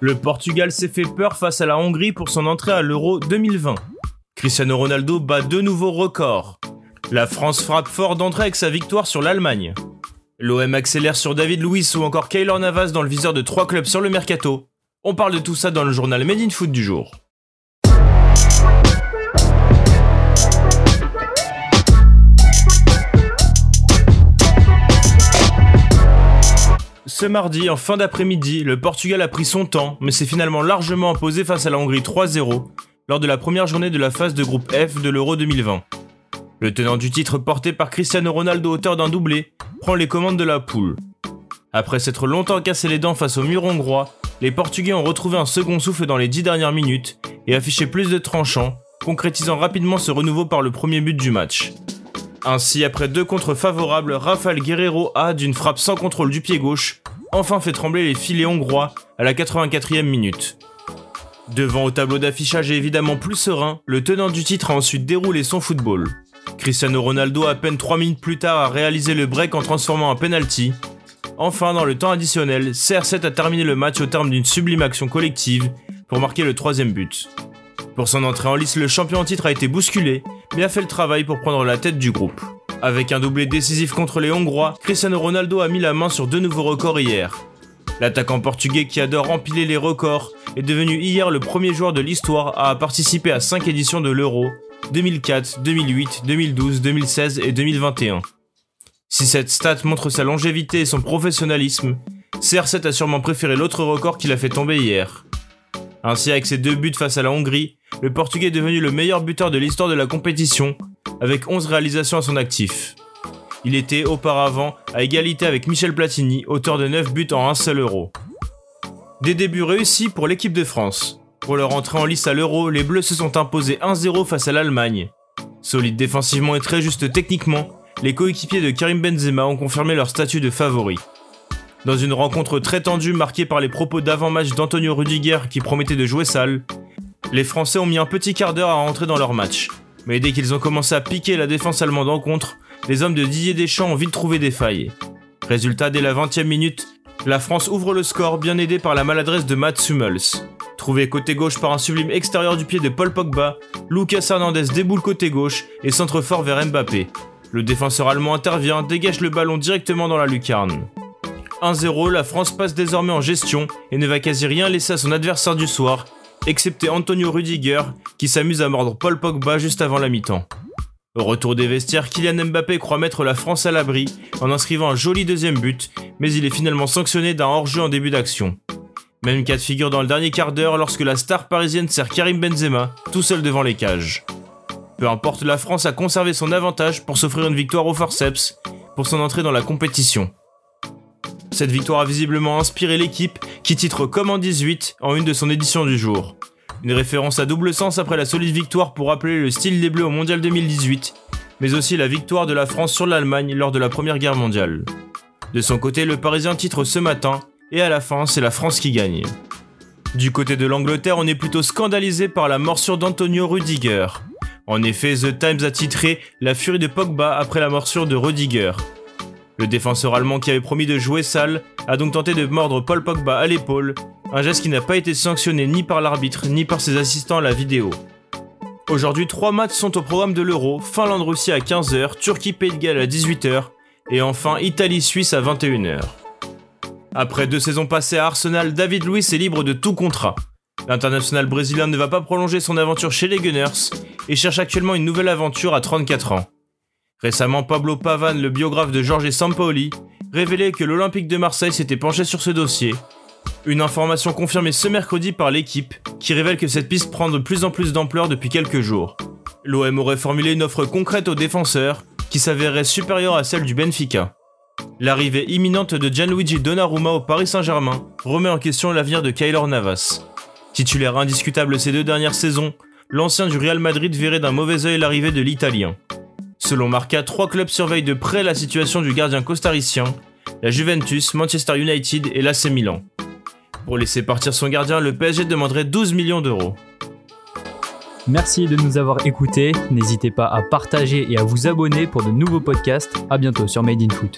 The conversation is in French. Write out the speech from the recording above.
Le Portugal s'est fait peur face à la Hongrie pour son entrée à l'Euro 2020. Cristiano Ronaldo bat de nouveaux records. La France frappe fort d'entrée avec sa victoire sur l'Allemagne. L'OM accélère sur David Luiz ou encore Kaylor Navas dans le viseur de trois clubs sur le mercato. On parle de tout ça dans le journal Made in Foot du jour. Mardi, en fin d'après-midi, le Portugal a pris son temps, mais s'est finalement largement imposé face à la Hongrie 3-0 lors de la première journée de la phase de groupe F de l'Euro 2020. Le tenant du titre porté par Cristiano Ronaldo auteur d'un doublé prend les commandes de la poule. Après s'être longtemps cassé les dents face au mur hongrois, les Portugais ont retrouvé un second souffle dans les dix dernières minutes et affiché plus de tranchants, concrétisant rapidement ce renouveau par le premier but du match. Ainsi, après deux contres favorables, Rafael Guerrero a, d'une frappe sans contrôle du pied gauche, enfin fait trembler les filets hongrois à la 84e minute. Devant au tableau d'affichage évidemment plus serein, le tenant du titre a ensuite déroulé son football. Cristiano Ronaldo, à peine 3 minutes plus tard, a réalisé le break en transformant un penalty. Enfin, dans le temps additionnel, CR7 a terminé le match au terme d'une sublime action collective pour marquer le troisième but. Pour son entrée en lice, le champion en titre a été bousculé, mais a fait le travail pour prendre la tête du groupe. Avec un doublé décisif contre les Hongrois, Cristiano Ronaldo a mis la main sur deux nouveaux records hier. L'attaquant portugais qui adore empiler les records est devenu hier le premier joueur de l'histoire à participer à 5 éditions de l'Euro 2004, 2008, 2012, 2016 et 2021. Si cette stat montre sa longévité et son professionnalisme, CR7 a sûrement préféré l'autre record qu'il a fait tomber hier. Ainsi, avec ses deux buts face à la Hongrie, le Portugais est devenu le meilleur buteur de l'histoire de la compétition, avec 11 réalisations à son actif. Il était auparavant à égalité avec Michel Platini, auteur de 9 buts en un seul euro. Des débuts réussis pour l'équipe de France. Pour leur entrée en lice à l'euro, les Bleus se sont imposés 1-0 face à l'Allemagne. Solides défensivement et très justes techniquement, les coéquipiers de Karim Benzema ont confirmé leur statut de favori. Dans une rencontre très tendue marquée par les propos d'avant-match d'Antonio Rudiger qui promettait de jouer sale, les Français ont mis un petit quart d'heure à rentrer dans leur match. Mais dès qu'ils ont commencé à piquer la défense allemande en contre, les hommes de Didier Deschamps ont vite trouvé des failles. Résultat, dès la 20e minute, la France ouvre le score bien aidé par la maladresse de Matt Hummels. Trouvé côté gauche par un sublime extérieur du pied de Paul Pogba, Lucas Hernandez déboule côté gauche et centre fort vers Mbappé. Le défenseur allemand intervient, dégage le ballon directement dans la lucarne. 1-0, la France passe désormais en gestion et ne va quasi rien laisser à son adversaire du soir, excepté Antonio Rudiger qui s'amuse à mordre Paul Pogba juste avant la mi-temps. Au retour des vestiaires, Kylian Mbappé croit mettre la France à l'abri en inscrivant un joli deuxième but, mais il est finalement sanctionné d'un hors-jeu en début d'action. Même cas de figure dans le dernier quart d'heure lorsque la star parisienne sert Karim Benzema tout seul devant les cages. Peu importe, la France a conservé son avantage pour s'offrir une victoire au forceps pour son entrée dans la compétition. Cette victoire a visiblement inspiré l'équipe qui titre comme en 18 en une de son édition du jour. Une référence à double sens après la solide victoire pour rappeler le style des Bleus au Mondial 2018, mais aussi la victoire de la France sur l'Allemagne lors de la Première Guerre mondiale. De son côté, le Parisien titre ce matin, et à la fin, c'est la France qui gagne. Du côté de l'Angleterre, on est plutôt scandalisé par la morsure d'Antonio Rudiger. En effet, The Times a titré La furie de Pogba après la morsure de Rudiger. Le défenseur allemand qui avait promis de jouer sale a donc tenté de mordre Paul Pogba à l'épaule, un geste qui n'a pas été sanctionné ni par l'arbitre ni par ses assistants à la vidéo. Aujourd'hui, trois matchs sont au programme de l'Euro, Finlande-Russie à 15h, Turquie-Pays de Galles à 18h, et enfin Italie-Suisse à 21h. Après deux saisons passées à Arsenal, David Luiz est libre de tout contrat. L'international brésilien ne va pas prolonger son aventure chez les Gunners et cherche actuellement une nouvelle aventure à 34 ans. Récemment, Pablo Pavan, le biographe de Jorge Sampaoli, révélait que l'Olympique de Marseille s'était penché sur ce dossier. Une information confirmée ce mercredi par l'équipe, qui révèle que cette piste prend de plus en plus d'ampleur depuis quelques jours. L'OM aurait formulé une offre concrète aux défenseurs, qui s'avérerait supérieure à celle du Benfica. L'arrivée imminente de Gianluigi Donnarumma au Paris Saint-Germain remet en question l'avenir de Kaylor Navas. Titulaire indiscutable ces deux dernières saisons, l'ancien du Real Madrid verrait d'un mauvais œil l'arrivée de l'Italien. Selon Marca, trois clubs surveillent de près la situation du gardien costaricien, la Juventus, Manchester United et l'AC Milan. Pour laisser partir son gardien, le PSG demanderait 12 millions d'euros. Merci de nous avoir écoutés. N'hésitez pas à partager et à vous abonner pour de nouveaux podcasts. A bientôt sur Made in Foot.